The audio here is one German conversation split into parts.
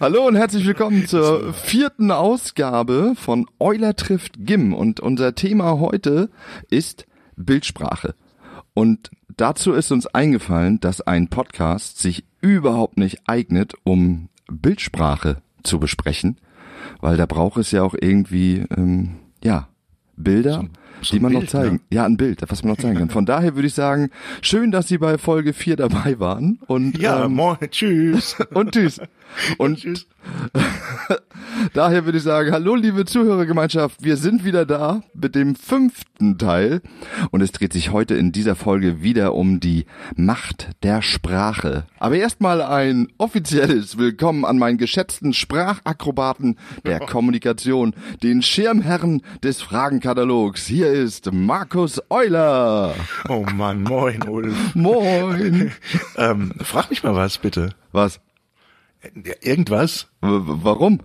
Hallo und herzlich willkommen zur vierten Ausgabe von Euler trifft Gim und unser Thema heute ist Bildsprache. Und dazu ist uns eingefallen, dass ein Podcast sich überhaupt nicht eignet, um Bildsprache zu besprechen, weil da braucht es ja auch irgendwie, ähm, ja, Bilder. So so die man Bild, noch zeigen. ne? Ja, ein Bild, was man noch zeigen kann. Von daher würde ich sagen, schön, dass Sie bei Folge 4 dabei waren. Und, Ja, ähm, moin, tschüss. und tschüss. Und. Daher würde ich sagen, hallo liebe Zuhörergemeinschaft, wir sind wieder da mit dem fünften Teil und es dreht sich heute in dieser Folge wieder um die Macht der Sprache. Aber erstmal ein offizielles Willkommen an meinen geschätzten Sprachakrobaten der Kommunikation, den Schirmherren des Fragenkatalogs. Hier ist Markus Euler. Oh Mann, moin, Ulf. Moin. Ähm, frag mich mal was, bitte. Was? Ja, Irgendwas? W warum?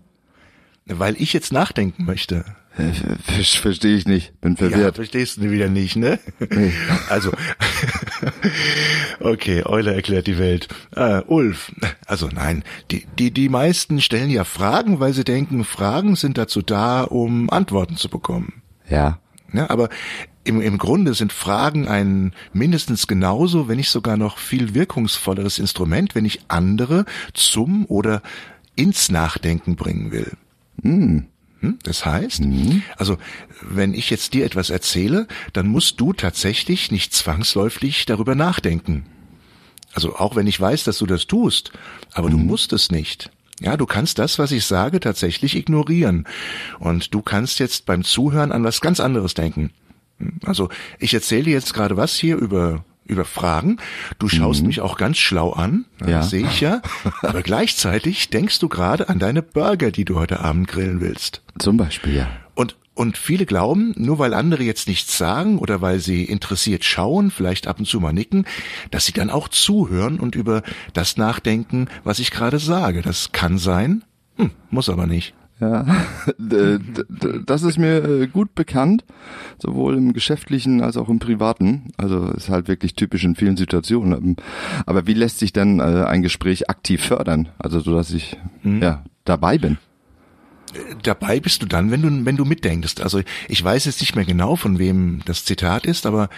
Weil ich jetzt nachdenken möchte. Ver- Verstehe ich nicht, bin Ja, verwirrt. verstehst du wieder nicht, ne? Nee. Also, okay, Euler erklärt die Welt. Äh, Ulf, also nein, die, die, die meisten stellen ja Fragen, weil sie denken, Fragen sind dazu da, um Antworten zu bekommen. Ja. Ja, aber im, im Grunde sind Fragen ein mindestens genauso, wenn nicht sogar noch viel wirkungsvolleres Instrument, wenn ich andere zum oder ins Nachdenken bringen will. Hm, Das heißt, also wenn ich jetzt dir etwas erzähle, dann musst du tatsächlich nicht zwangsläufig darüber nachdenken. Also auch wenn ich weiß, dass du das tust, aber du musst es nicht. Ja, du kannst das, was ich sage, tatsächlich ignorieren. Und du kannst jetzt beim Zuhören an was ganz anderes denken. Also ich erzähle jetzt gerade was hier über über Fragen. Du schaust mich auch ganz schlau an, Ja. sehe ich ja. Aber gleichzeitig denkst du gerade an deine Burger, die du heute Abend grillen willst. Zum Beispiel, ja. Und, und viele glauben, nur weil andere jetzt nichts sagen oder weil sie interessiert schauen, vielleicht ab und zu mal nicken, dass sie dann auch zuhören und über das nachdenken, was ich gerade sage. Das kann sein, hm, muss aber nicht. Ja, das ist mir äh, gut bekannt, sowohl im geschäftlichen als auch im privaten. Also ist halt wirklich typisch in vielen Situationen. Ähm, Aber wie lässt sich denn äh, ein Gespräch aktiv fördern? Also so, dass ich ja dabei bin. Dabei bist du dann, wenn du, wenn du mitdenkst. Also ich weiß jetzt nicht mehr genau, von wem das Zitat ist, aber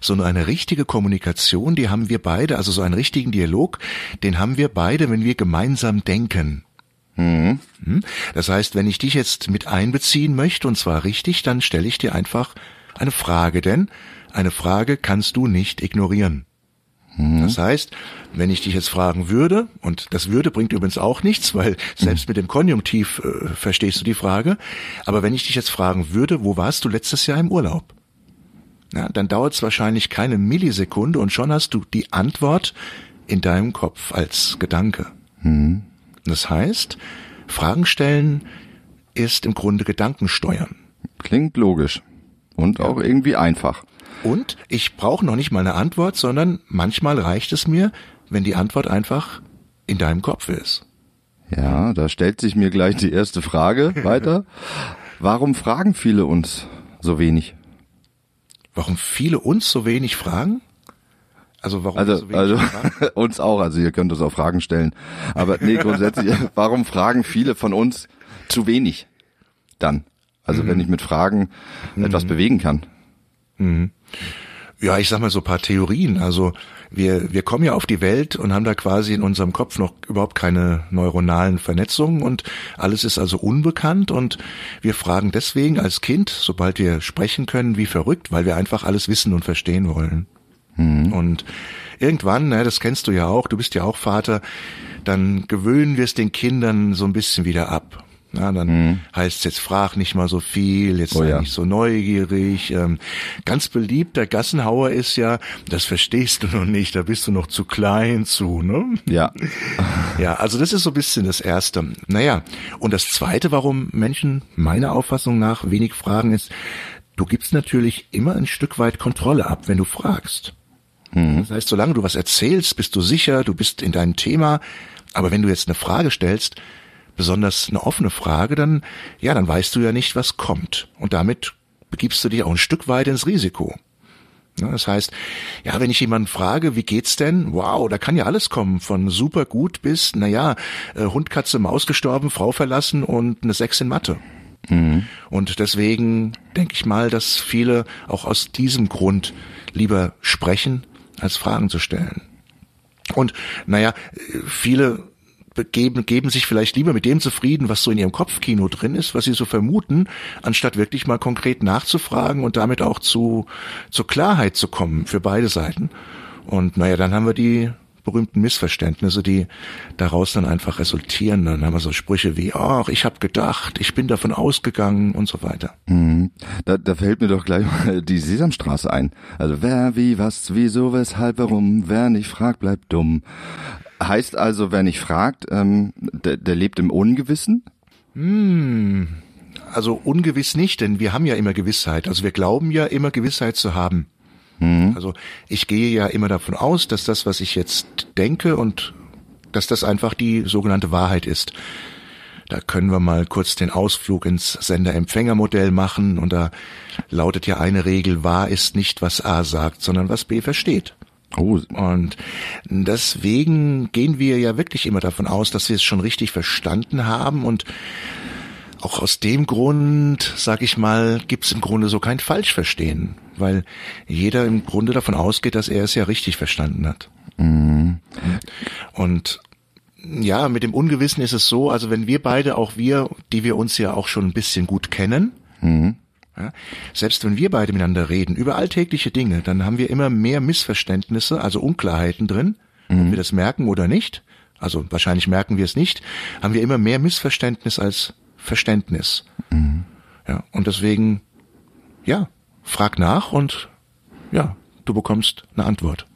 so eine richtige Kommunikation, die haben wir beide, also so einen richtigen Dialog, den haben wir beide, wenn wir gemeinsam denken. Hm? Das heißt, wenn ich dich jetzt mit einbeziehen möchte, und zwar richtig, dann stelle ich dir einfach eine Frage, denn eine Frage kannst du nicht ignorieren. Das heißt, wenn ich dich jetzt fragen würde, und das würde bringt übrigens auch nichts, weil selbst mit dem Konjunktiv äh, verstehst du die Frage, aber wenn ich dich jetzt fragen würde, wo warst du letztes Jahr im Urlaub? Ja, dann dauert es wahrscheinlich keine Millisekunde und schon hast du die Antwort in deinem Kopf als Gedanke. Das heißt, Fragen stellen ist im Grunde Gedanken steuern. Klingt logisch und auch irgendwie einfach. Und ich brauche noch nicht mal eine Antwort, sondern manchmal reicht es mir, wenn die Antwort einfach in deinem Kopf ist. Ja, da stellt sich mir gleich die erste Frage weiter. Warum fragen viele uns so wenig? Warum viele uns so wenig fragen? Also warum Also, so also uns auch, also ihr könnt uns auch Fragen stellen. Aber nee, grundsätzlich, warum fragen viele von uns zu wenig dann? Also wenn ich mit Fragen etwas bewegen kann. Ja, ich sag mal so ein paar Theorien. Also wir, wir kommen ja auf die Welt und haben da quasi in unserem Kopf noch überhaupt keine neuronalen Vernetzungen und alles ist also unbekannt und wir fragen deswegen als Kind, sobald wir sprechen können, wie verrückt, weil wir einfach alles wissen und verstehen wollen. Und irgendwann, ne, das kennst du ja auch, du bist ja auch Vater, dann gewöhnen wir es den Kindern so ein bisschen wieder ab. Ja, dann heißt es jetzt, frag nicht mal so viel, jetzt Oh sei ja. nicht so neugierig. Ähm, ganz beliebt, der Gassenhauer ist ja, das verstehst du noch nicht, da bist du noch zu klein zu, ne? Ja. Ja, also das ist so ein bisschen das Erste. Naja, und das Zweite, warum Menschen meiner Auffassung nach wenig fragen, ist, du gibst natürlich immer ein Stück weit Kontrolle ab, wenn du fragst. Das heißt, solange du was erzählst, bist du sicher, du bist in deinem Thema, aber wenn du jetzt eine Frage stellst, besonders eine offene Frage, dann, ja, dann weißt du ja nicht, was kommt. Und damit begibst du dich auch ein Stück weit ins Risiko. Ne, das heißt, ja, wenn ich jemanden frage, wie geht's denn? Wow, da kann ja alles kommen, von super gut bis, naja, äh, Hund, Katze, Maus gestorben, Frau verlassen und eine Sechs in Mathe. Mhm. Und deswegen denke ich mal, dass viele auch aus diesem Grund lieber sprechen, als Fragen zu stellen. Und naja, viele geben, geben sich vielleicht lieber mit dem zufrieden, was so in ihrem Kopfkino drin ist, was sie so vermuten, anstatt wirklich mal konkret nachzufragen und damit auch zu, zur Klarheit zu kommen für beide Seiten. Und naja, dann haben wir die berühmten Missverständnisse, die daraus dann einfach resultieren. Dann haben wir so Sprüche wie, ach, ich habe gedacht, ich bin davon ausgegangen und so weiter. Mhm. Da, da fällt mir doch gleich mal die Sesamstraße ein. Also wer, wie, was, wieso, weshalb, warum, wer nicht fragt, bleibt dumm. Heißt also, wer nicht fragt, ähm, der, der lebt im Ungewissen? Hm. Also ungewiss nicht, denn wir haben ja immer Gewissheit. Also wir glauben ja immer Gewissheit zu haben. Mhm. Also ich gehe ja immer davon aus, dass das, was ich jetzt denke und dass das einfach die sogenannte Wahrheit ist. Da können wir mal kurz den Ausflug ins Sender-Empfänger-Modell machen und da lautet ja eine Regel, wahr ist nicht, was A sagt, sondern was B versteht. Oh. Und deswegen gehen wir ja wirklich immer davon aus, dass wir es schon richtig verstanden haben und auch aus dem Grund, sag ich mal, gibt es im Grunde so kein Falschverstehen, weil jeder im Grunde davon ausgeht, dass er es ja richtig verstanden hat. Mhm. Und ja, mit dem Ungewissen ist es so, also wenn wir beide, auch wir, die wir uns ja auch schon ein bisschen gut kennen, mhm. Ja, selbst wenn wir beide miteinander reden über alltägliche Dinge, dann haben wir immer mehr Missverständnisse, also Unklarheiten drin, mhm. ob wir das merken oder nicht. Also wahrscheinlich merken wir es nicht, haben wir immer mehr Missverständnis als Verständnis. Mhm. Ja, und deswegen, ja, frag nach und ja, du bekommst eine Antwort.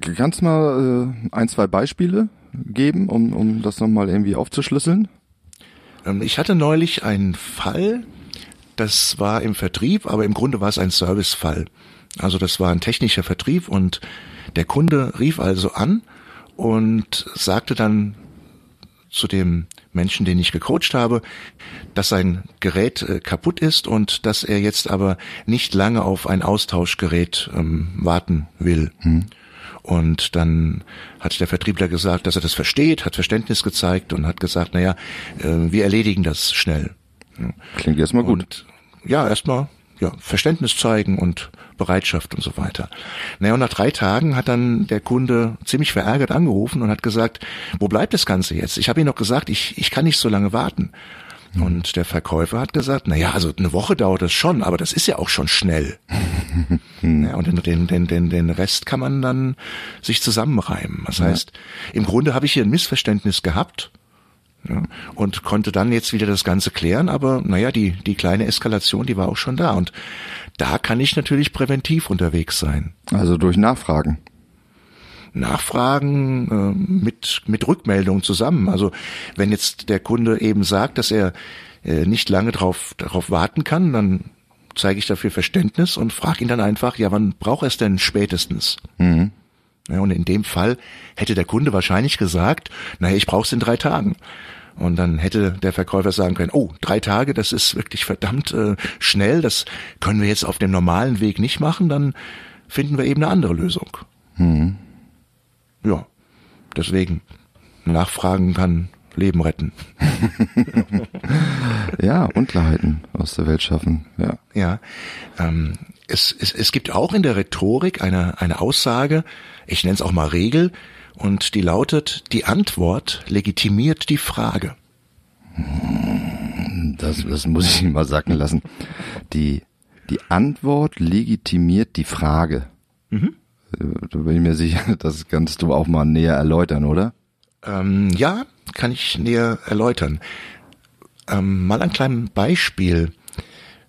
Kannst du mal äh, ein, zwei Beispiele geben, um, um das nochmal irgendwie aufzuschlüsseln? Ähm, ich hatte neulich einen Fall, das war im Vertrieb, aber im Grunde war es ein Servicefall. Also das war ein technischer Vertrieb und der Kunde rief also an und sagte dann zu dem Menschen, den ich gecoacht habe, dass sein Gerät äh, kaputt ist und dass er jetzt aber nicht lange auf ein Austauschgerät ähm, warten will. Hm. Und dann hat der Vertriebler gesagt, dass er das versteht, hat Verständnis gezeigt und hat gesagt, naja, äh, wir erledigen das schnell. Klingt erstmal gut. Und, ja, erstmal ja, Verständnis zeigen und Bereitschaft und so weiter. Naja, und nach drei Tagen hat dann der Kunde ziemlich verärgert angerufen und hat gesagt, wo bleibt das Ganze jetzt? Ich habe ihm noch gesagt, ich, ich kann nicht so lange warten. Mhm. Und der Verkäufer hat gesagt, na ja, also eine Woche dauert das schon, aber das ist ja auch schon schnell. ja, und den, den, den, den Rest kann man dann sich zusammenreimen. Das heißt, im Grunde habe ich hier ein Missverständnis gehabt ja, und konnte dann jetzt wieder das Ganze klären, aber naja, die, die kleine Eskalation, die war auch schon da. Und da kann ich natürlich präventiv unterwegs sein. Also durch Nachfragen. Nachfragen äh, mit, mit Rückmeldung zusammen. Also wenn jetzt der Kunde eben sagt, dass er äh, nicht lange darauf darauf warten kann, dann zeige ich dafür Verständnis und frage ihn dann einfach, ja, wann braucht er es denn spätestens? Mhm. Ja, und in dem Fall hätte der Kunde wahrscheinlich gesagt, naja, ich brauche es in drei Tagen. Und dann hätte der Verkäufer sagen können, oh, drei Tage, das ist wirklich verdammt äh, schnell, das können wir jetzt auf dem normalen Weg nicht machen, dann finden wir eben eine andere Lösung. Hm. Ja, deswegen, Nachfragen kann Leben retten. ja, Unklarheiten aus der Welt schaffen. Ja, ja ähm, es, es, es gibt auch in der Rhetorik eine, eine Aussage, ich nenne es auch mal Regel, und die lautet, die Antwort legitimiert die Frage. Das, das muss ich mal sacken lassen. Die, die Antwort legitimiert die Frage. Mhm. Da bin ich mir sicher, das kannst du auch mal näher erläutern, oder? Ähm, ja, kann ich näher erläutern. Ähm, mal ein kleines Beispiel.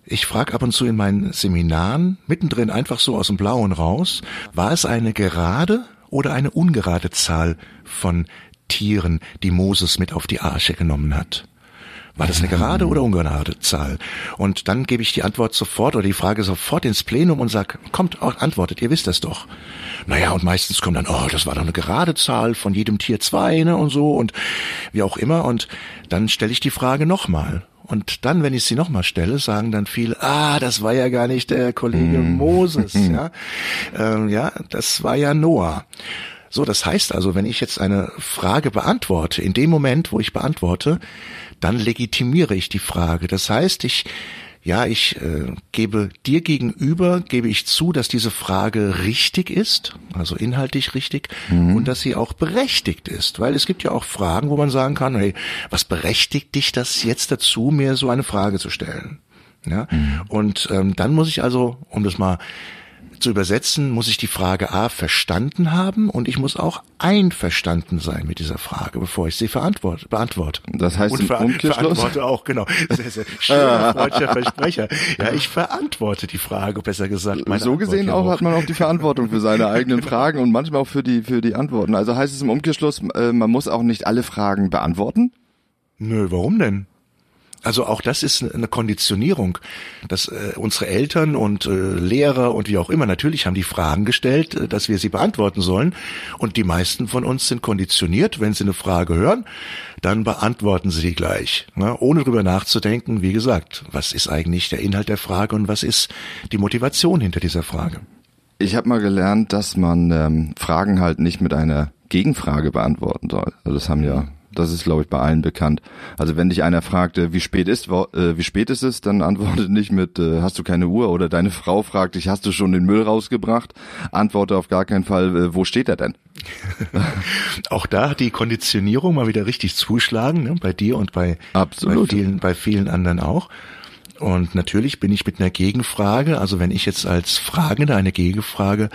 Ich frage ab und zu in meinen Seminaren, mittendrin einfach so aus dem Blauen raus, war es eine gerade oder eine ungerade Zahl von Tieren, die Moses mit auf die Arche genommen hat? War das eine gerade oder ungerade Zahl? Und dann gebe ich die Antwort sofort oder die Frage sofort ins Plenum und sag, kommt, antwortet, ihr wisst das doch. Naja, und meistens kommt dann, oh, das war doch eine gerade Zahl, von jedem Tier zwei, ne, und so, und wie auch immer. Und dann stelle ich die Frage nochmal. Und dann, wenn ich sie nochmal stelle, sagen dann viele, ah, das war ja gar nicht der Kollege mm. Moses, ja. Ähm, ja, das war ja Noah. So, das heißt also, wenn ich jetzt eine Frage beantworte, in dem Moment, wo ich beantworte, dann legitimiere ich die Frage. Das heißt, ich ja, ich äh, gebe dir gegenüber, gebe ich zu, dass diese Frage richtig ist, also inhaltlich richtig, mhm. und dass sie auch berechtigt ist. Weil es gibt ja auch Fragen, wo man sagen kann, hey, was berechtigt dich das jetzt dazu, mir so eine Frage zu stellen? Ja, mhm. und ähm, dann muss ich also, um das mal zu übersetzen, muss ich die Frage A verstanden haben und ich muss auch einverstanden sein mit dieser Frage, bevor ich sie verantworte, beantworte. Das heißt und ver verantworte auch, genau. Sehr, sehr schöner freudscher Versprecher. Ja, ich verantworte die Frage, besser gesagt. so gesehen auch, hat man auch die Verantwortung für seine eigenen Fragen und manchmal auch für die, für die Antworten. Also heißt es im Umkehrschluss, äh, man muss auch nicht alle Fragen beantworten? Nö, warum denn? Also auch das ist eine Konditionierung, dass äh, unsere Eltern und äh, Lehrer und wie auch immer natürlich haben die Fragen gestellt, äh, dass wir sie beantworten sollen. Und die meisten von uns sind konditioniert, wenn sie eine Frage hören, dann beantworten sie die gleich, ne? ohne drüber nachzudenken. Wie gesagt, was ist eigentlich der Inhalt der Frage und was ist die Motivation hinter dieser Frage? Ich habe mal gelernt, dass man ähm, Fragen halt nicht mit einer Gegenfrage beantworten soll. Also das haben ja das ist, glaube ich, bei allen bekannt. Also wenn dich einer fragt, äh, wie spät ist, äh, wie spät ist es, dann antworte nicht mit, äh, hast du keine Uhr? Oder deine Frau fragt dich, hast du schon den Müll rausgebracht? Antworte auf gar keinen Fall, äh, wo steht er denn? Auch da hat die Konditionierung mal wieder richtig zuschlagen, ne? bei dir und bei, Absolut. bei vielen, bei vielen anderen auch. Und natürlich bin ich mit einer Gegenfrage, also wenn ich jetzt als Fragender eine Gegenfrage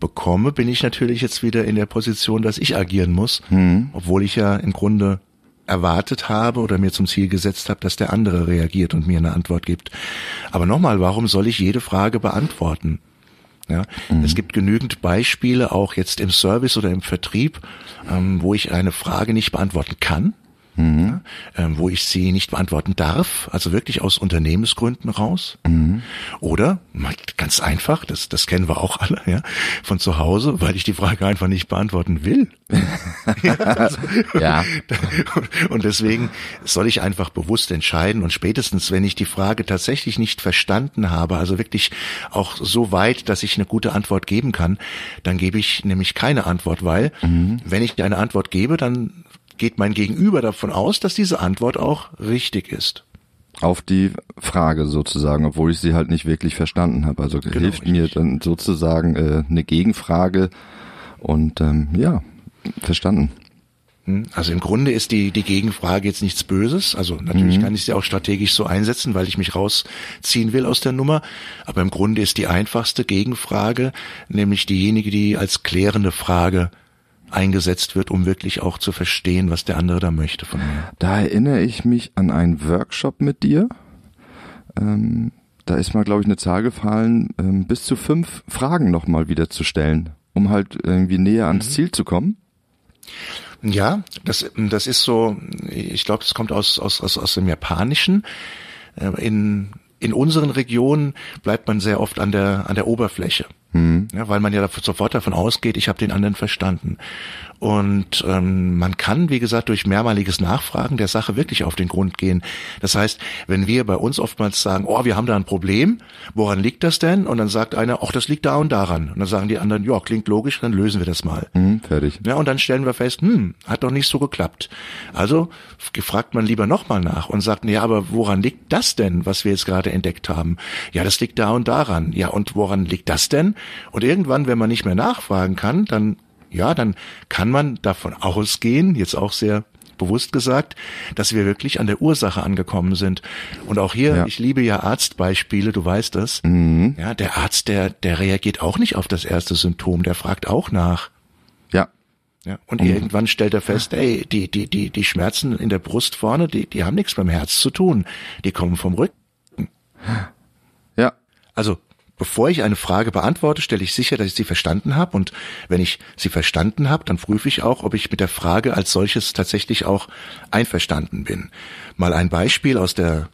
bekomme, bin ich natürlich jetzt wieder in der Position, dass ich agieren muss, mhm. obwohl ich ja im Grunde erwartet habe oder mir zum Ziel gesetzt habe, dass der andere reagiert und mir eine Antwort gibt. Aber nochmal, warum soll ich jede Frage beantworten? Ja, mhm. es gibt genügend Beispiele, auch jetzt im Service oder im Vertrieb, ähm, wo ich eine Frage nicht beantworten kann mhm. ja, ähm, wo ich sie nicht beantworten darf, also wirklich aus Unternehmensgründen raus. Mhm. Oder ganz einfach, das, das kennen wir auch alle, ja, von zu Hause, weil ich die Frage einfach nicht beantworten will. ja, also, ja. Und deswegen soll ich einfach bewusst entscheiden und spätestens, wenn ich die Frage tatsächlich nicht verstanden habe, also wirklich auch so weit, dass ich eine gute Antwort geben kann, dann gebe ich nämlich keine Antwort, weil mhm. wenn ich eine Antwort gebe, dann geht mein Gegenüber davon aus, dass diese Antwort auch richtig ist. Auf die Frage sozusagen, obwohl ich sie halt nicht wirklich verstanden habe. Also genau, hilft mir dann sozusagen äh, eine Gegenfrage und ähm, ja, verstanden. Hm, also im Grunde ist die, die Gegenfrage jetzt nichts Böses. Also natürlich mhm. kann ich sie auch strategisch so einsetzen, weil ich mich rausziehen will aus der Nummer. Aber im Grunde ist die einfachste Gegenfrage nämlich diejenige, die als klärende Frage eingesetzt wird, um wirklich auch zu verstehen, was der andere da möchte von mir. Da erinnere ich mich an einen Workshop mit dir. Ähm, da ist mal, glaube ich, eine Zahl gefallen, ähm, bis zu fünf Fragen nochmal wieder zu stellen, um halt irgendwie näher ans mhm. Ziel zu kommen. Ja, das, das ist so, ich glaube, das kommt aus, aus, aus, aus dem Japanischen. Äh, in, in unseren Regionen bleibt man sehr oft an der, an der Oberfläche. Mhm. Ja, weil man ja sofort davon ausgeht, ich habe den anderen verstanden. Und ähm, man kann, wie gesagt, durch mehrmaliges Nachfragen der Sache wirklich auf den Grund gehen. Das heißt, wenn wir bei uns oftmals sagen, oh, wir haben da ein Problem, woran liegt das denn? Und dann sagt einer, ach, das liegt da und daran. Und dann sagen die anderen, ja, klingt logisch, dann lösen wir das mal. Mhm, fertig. Ja, und dann stellen wir fest, hm, hat doch nicht so geklappt. Also fragt man lieber nochmal nach und sagt, ja, aber woran liegt das denn, was wir jetzt gerade entdeckt haben? Ja, das liegt da und daran. Ja, und woran liegt das denn? Und irgendwann, wenn man nicht mehr nachfragen kann, dann ja, dann kann man davon ausgehen, jetzt auch sehr bewusst gesagt, dass wir wirklich an der Ursache angekommen sind. Und auch hier, ja. ich liebe ja Arztbeispiele, du weißt das. Mhm. Ja, der Arzt, der, der reagiert auch nicht auf das erste Symptom, der fragt auch nach. Ja. Ja, und mhm. irgendwann stellt er fest, ey, die, die, die, die Schmerzen in der Brust vorne, die, die haben nichts beim Herz zu tun. Die kommen vom Rücken. Ja. Also Bevor ich eine Frage beantworte, stelle ich sicher, dass ich sie verstanden habe. Und wenn ich sie verstanden habe, dann prüfe ich auch, ob ich mit der Frage als solches tatsächlich auch einverstanden bin. Mal ein Beispiel aus der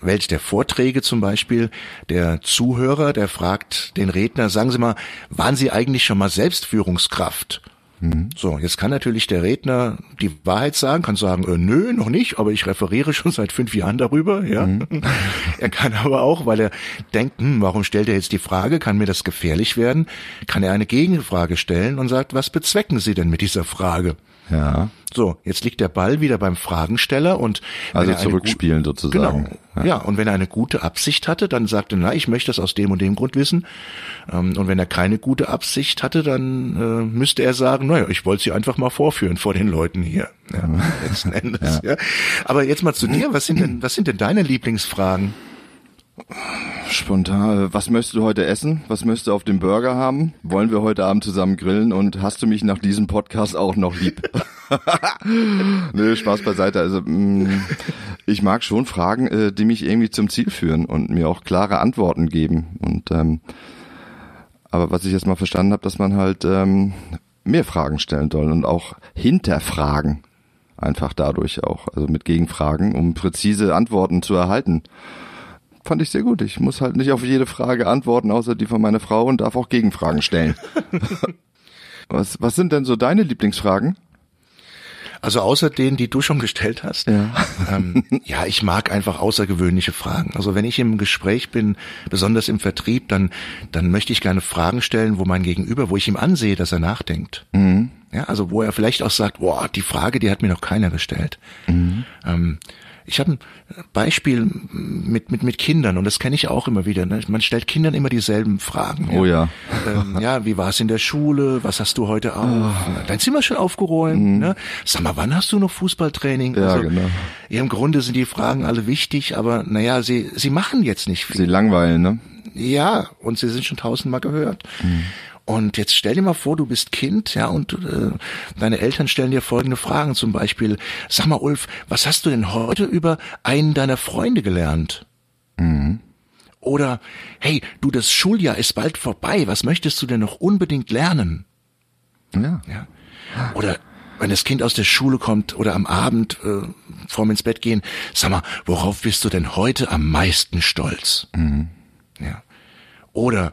Welt der Vorträge zum Beispiel. Der Zuhörer, der fragt den Redner, sagen Sie mal, waren Sie eigentlich schon mal Selbstführungskraft? Mhm. So, jetzt kann natürlich der Redner die Wahrheit sagen, kann sagen, äh, nö, noch nicht, aber ich referiere schon seit fünf Jahren darüber, ja. Mhm. er kann aber auch, weil er denkt, hm, warum stellt er jetzt die Frage, kann mir das gefährlich werden, kann er eine Gegenfrage stellen und sagt, was bezwecken Sie denn mit dieser Frage? Ja. So, jetzt liegt der Ball wieder beim Fragensteller und also zurückspielen sozusagen. Genau. Ja. ja. und wenn er eine gute Absicht hatte, dann sagte, na, ich möchte das aus dem und dem Grund wissen. Ähm, und wenn er keine gute Absicht hatte, dann äh, müsste er sagen, naja, ich wollte sie einfach mal vorführen vor den Leuten hier. Ja, letzten Endes. Ja. ja. Aber jetzt mal zu dir, was sind denn, was sind denn deine Lieblingsfragen? Spontan. Was möchtest du heute essen? Was möchtest du auf dem Burger haben? Wollen wir heute Abend zusammen grillen? Und hast du mich nach diesem Podcast auch noch lieb? Nö, Spaß beiseite. Also mm, ich mag schon Fragen, äh, die mich irgendwie zum Ziel führen und mir auch klare Antworten geben. Und ähm, aber was ich jetzt mal verstanden habe, dass man halt ähm, mehr Fragen stellen soll und auch hinterfragen. Einfach dadurch auch, also mit Gegenfragen, um präzise Antworten zu erhalten fand ich sehr gut. Ich muss halt nicht auf jede Frage antworten, außer die von meiner Frau und darf auch Gegenfragen stellen. was, was sind denn so deine Lieblingsfragen? Also außer denen, die du schon gestellt hast. Ja. Ähm, ja, ich mag einfach außergewöhnliche Fragen. Also wenn ich im Gespräch bin, besonders im Vertrieb, dann, dann möchte ich gerne Fragen stellen, wo mein Gegenüber, wo ich ihm ansehe, dass er nachdenkt. Mhm. Ja, also wo er vielleicht auch sagt, boah, die Frage, die hat mir noch keiner gestellt. Mhm. Ähm, ich habe ein Beispiel mit, mit, mit Kindern und das kenne ich auch immer wieder. Ne? Man stellt Kindern immer dieselben Fragen. Oh ja. Ähm, ja, wie war es in der Schule? Was hast du heute auf? Oh. Dein Zimmer schon aufgeräumt? Mhm. Ne? Sag mal, wann hast du noch Fußballtraining? Ja, also, genau. Ja, Im Grunde sind die Fragen alle wichtig, aber naja, sie, sie machen jetzt nicht viel. Sie langweilen, ne? Ja, und sie sind schon tausendmal gehört. Mhm. Und jetzt stell dir mal vor, du bist Kind, ja, und äh, deine Eltern stellen dir folgende Fragen, zum Beispiel, sag mal, Ulf, was hast du denn heute über einen deiner Freunde gelernt? Mhm. Oder, hey, du, das Schuljahr ist bald vorbei, was möchtest du denn noch unbedingt lernen? Ja. ja. Oder wenn das Kind aus der Schule kommt oder am Abend äh, vorm ins Bett gehen, sag mal, worauf bist du denn heute am meisten stolz? Mhm. Ja. Oder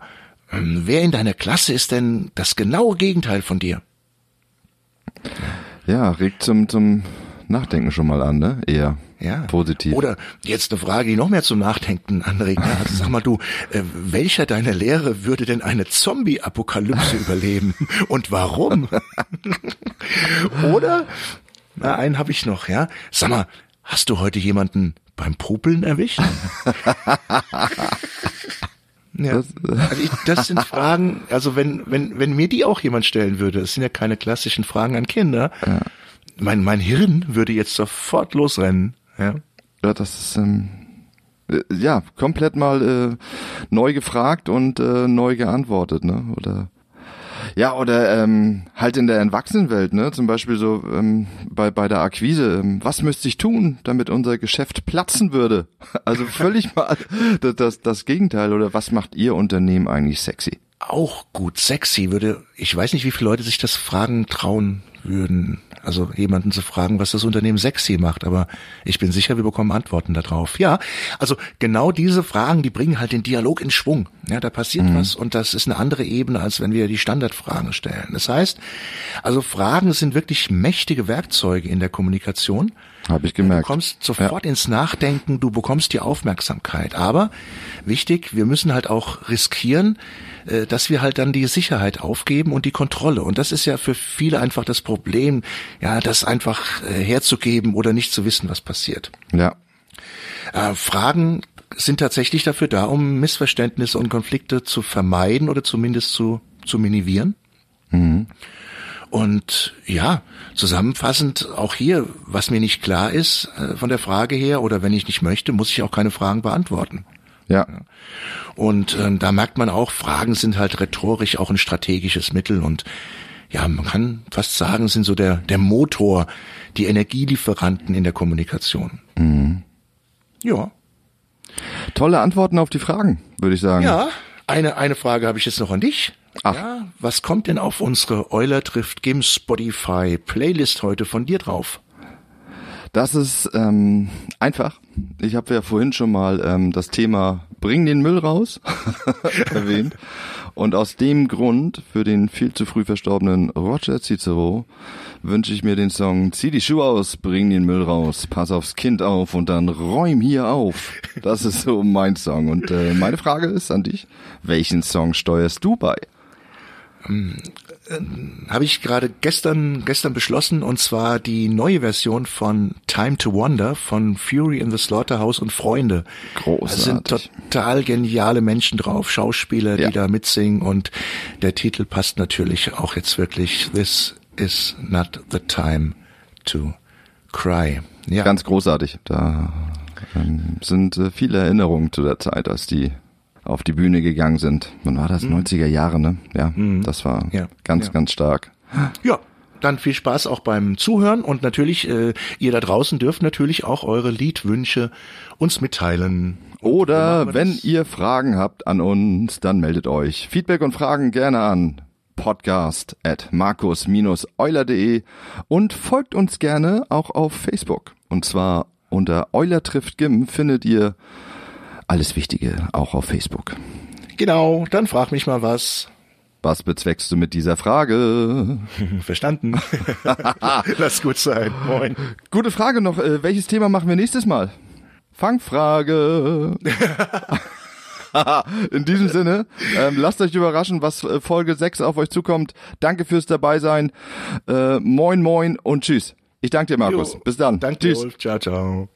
ähm, wer in deiner Klasse ist denn das genaue Gegenteil von dir? Ja, regt zum, zum Nachdenken schon mal an, ne? Eher ja. positiv. Oder jetzt eine Frage, die noch mehr zum Nachdenken anregt. Also sag mal du, äh, welcher deiner Lehre würde denn eine Zombie-Apokalypse überleben? Und warum? Oder, na, einen habe ich noch, ja. Sag mal, hast du heute jemanden beim Popeln erwischt? Ja. Das, also ich, das sind Fragen, also wenn, wenn, wenn mir die auch jemand stellen würde, das sind ja keine klassischen Fragen an Kinder, ja. mein, mein Hirn würde jetzt sofort losrennen. Ja, ja das ist, ähm, äh, ja, komplett mal äh, neu gefragt und äh, neu geantwortet, ne? Oder ja, oder ähm, halt in der Erwachsenenwelt, ne? Zum Beispiel so ähm, bei, bei der Akquise, ähm, was müsste ich tun, damit unser Geschäft platzen würde? Also völlig mal das, das, das Gegenteil. Oder was macht Ihr Unternehmen eigentlich sexy? Auch gut, sexy würde, ich weiß nicht, wie viele Leute sich das fragen trauen würden. Also jemanden zu fragen, was das Unternehmen sexy macht, aber ich bin sicher, wir bekommen Antworten darauf. Ja, also genau diese Fragen, die bringen halt den Dialog in Schwung. Ja, da passiert mhm. was und das ist eine andere Ebene, als wenn wir die Standardfragen stellen. Das heißt, also Fragen sind wirklich mächtige Werkzeuge in der Kommunikation. Habe ich gemerkt. Du kommst sofort ja. ins Nachdenken, du bekommst die Aufmerksamkeit. Aber wichtig, wir müssen halt auch riskieren, äh, dass wir halt dann die Sicherheit aufgeben und die Kontrolle. Und das ist ja für viele einfach das Problem, ja, das einfach äh, herzugeben oder nicht zu wissen, was passiert. Ja. Äh, Fragen sind tatsächlich dafür da, um Missverständnisse und Konflikte zu vermeiden oder zumindest zu, zu minimieren. Mhm. Und ja, zusammenfassend auch hier, was mir nicht klar ist äh, von der Frage her oder wenn ich nicht möchte, muss ich auch keine Fragen beantworten. Ja. Und äh, da merkt man auch, Fragen sind halt rhetorisch auch ein strategisches Mittel und ja, man kann fast sagen, sind so der, der Motor, die Energielieferanten in der Kommunikation. Mhm. Ja. Tolle Antworten auf die Fragen, würde ich sagen. Ja, eine, eine Frage habe ich jetzt noch an dich. Ach. Ja, was kommt denn auf unsere Euler trifft Gim Spotify Playlist heute von dir drauf? Das ist ähm, einfach. Ich habe ja vorhin schon mal ähm, das Thema Bring den Müll raus erwähnt. Und aus dem Grund, für den viel zu früh verstorbenen Roger Cicero, wünsche ich mir den Song Zieh die Schuhe aus, bring den Müll raus, pass aufs Kind auf und dann räum hier auf. Das ist so mein Song. Und äh, meine Frage ist an dich, welchen Song steuerst du bei? Habe ich gerade gestern gestern beschlossen und zwar die neue Version von Time to Wonder von Fury in the Slaughterhouse und Freunde. Großartig. Es sind total geniale Menschen drauf, Schauspieler, Ja. die da mitsingen und der Titel passt natürlich auch jetzt wirklich. This is not the time to cry. Ja. Ganz großartig. Da ähm, sind äh, viele Erinnerungen zu der Zeit, als die auf die Bühne gegangen sind. Wann war das? 90er Jahre, ne? Ja, das war Mhm. Ja. ganz, Ja. ganz stark. Ja, dann viel Spaß auch beim Zuhören und natürlich, äh, ihr da draußen dürft natürlich auch eure Liedwünsche uns mitteilen. Oder wenn das? ihr Fragen habt an uns, dann meldet euch. Feedback und Fragen gerne an podcast at markus-euler.de und folgt uns gerne auch auf Facebook. Und zwar unter Euler trifft Gim findet ihr alles Wichtige auch auf Facebook. Genau, dann frag mich mal was. Was bezweckst du mit dieser Frage? Verstanden. Lass gut sein. Moin. Gute Frage noch. Äh, welches Thema machen wir nächstes Mal? Fangfrage. In diesem Sinne, ähm, lasst euch überraschen, was äh, Folge 6 auf euch zukommt. Danke fürs dabei sein. Äh, moin, moin und tschüss. Ich danke dir, Markus. Jo. Bis dann. Danke, tschüss. Ciao, ciao.